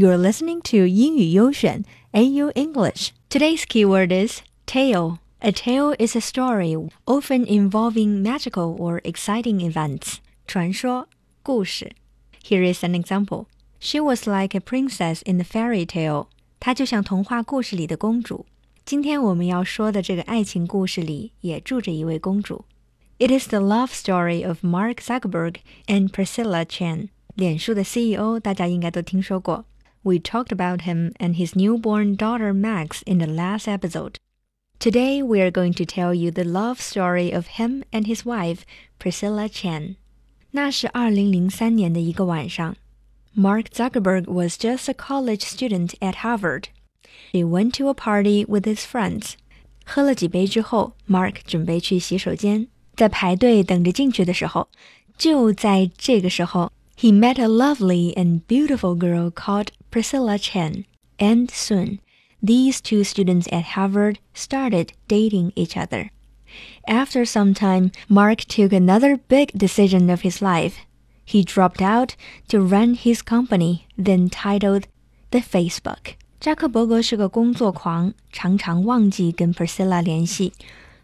You're listening to 英语优选 AU English. Today's keyword is tale. A tale is a story often involving magical or exciting events. 传说故事 Here is an example. She was like a princess in the fairy tale. 她就像童话故事里的公主。今天我们要说的这个爱情故事里也住着一位公主。It is the love story of Mark Zuckerberg and Priscilla Chan. 脸书的 CEO we talked about him and his newborn daughter Max in the last episode. Today, we are going to tell you the love story of him and his wife, Priscilla Chan. 那是2003年的一个晚上。Mark Zuckerberg was just a college student at Harvard. He went to a party with his friends. 喝了几杯之后，Mark 准备去洗手间。在排队等着进去的时候，就在这个时候 he met a lovely and beautiful girl called Priscilla Chan and soon these two students at Harvard started dating each other. After some time, Mark took another big decision of his life. He dropped out to run his company, then titled The Facebook. 扎克伯格是个工作狂，常常忘记跟 Priscilla 联系。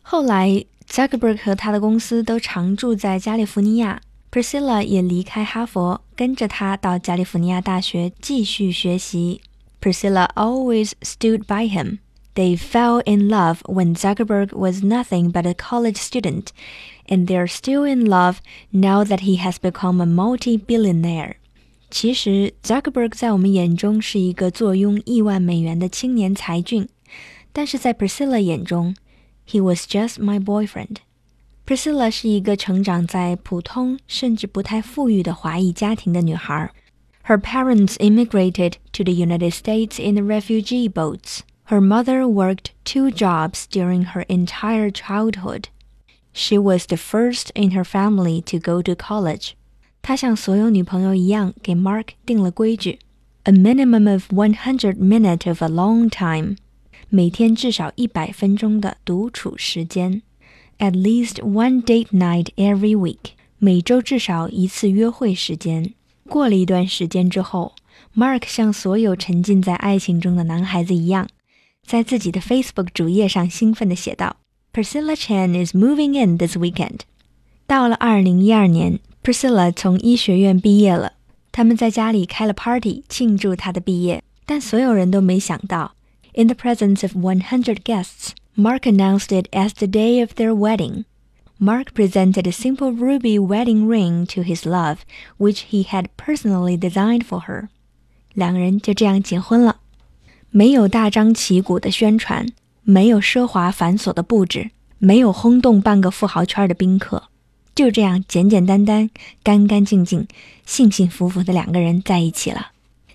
后来，扎克伯格和他的公司都常驻在加利福尼亚，Priscilla 也离开哈佛，跟着他到加利福尼亚大学继续学习。Priscilla always stood by him. They fell in love when Zuckerberg was nothing but a college student, and they're still in love now that he has become a multi-billionaire. 其实，Zuckerberg 在我们眼中是一个坐拥亿万美元的青年才俊，但是在 Priscilla 眼中，he was just my boyfriend. Priscilla 是一个成长在普通甚至不太富裕的华裔家庭的女孩。Her parents immigrated to the United States in the refugee boats. Her mother worked two jobs during her entire childhood. She was the first in her family to go to college. 她像所有女朋友一样，给 Mark 定了规矩：a minimum of one hundred minutes of a long time，每天至少一百分钟的独处时间。 at least one date night every week，每周至少一次约会时间。过了一段时间之后，Mark 像所有沉浸在爱情中的男孩子一样，在自己的 Facebook 主页上兴奋地写道：“Priscilla Chan is moving in this weekend。”到了2012年，Priscilla 从医学院毕业了，他们在家里开了 party 庆祝她的毕业，但所有人都没想到，in the presence of 100 guests。 Mark announced it as the day of their wedding. Mark presented a simple ruby wedding ring to his love, which he had personally designed for her. 两个人就这样结婚了，没有大张旗鼓的宣传，没有奢华繁琐的布置，没有轰动半个富豪圈的宾客，就这样简简单单、干干净净、幸幸福福的两个人在一起了。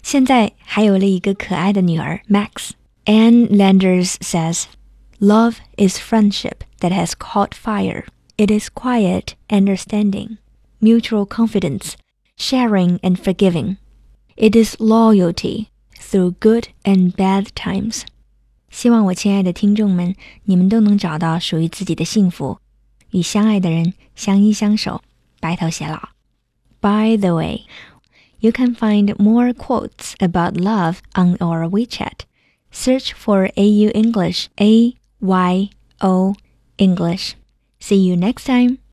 现在还有了一个可爱的女儿 Max。Ann Landers says Love is friendship that has caught fire. It is quiet understanding, mutual confidence, sharing and forgiving. It is loyalty through good and bad times. 希望我亲爱的听众们，你们都能找到属于自己的幸福，与相爱的人相依相守，白头偕老。By the way, you can find more quotes about love on our WeChat. Search for AU English A Y O English. See you next time.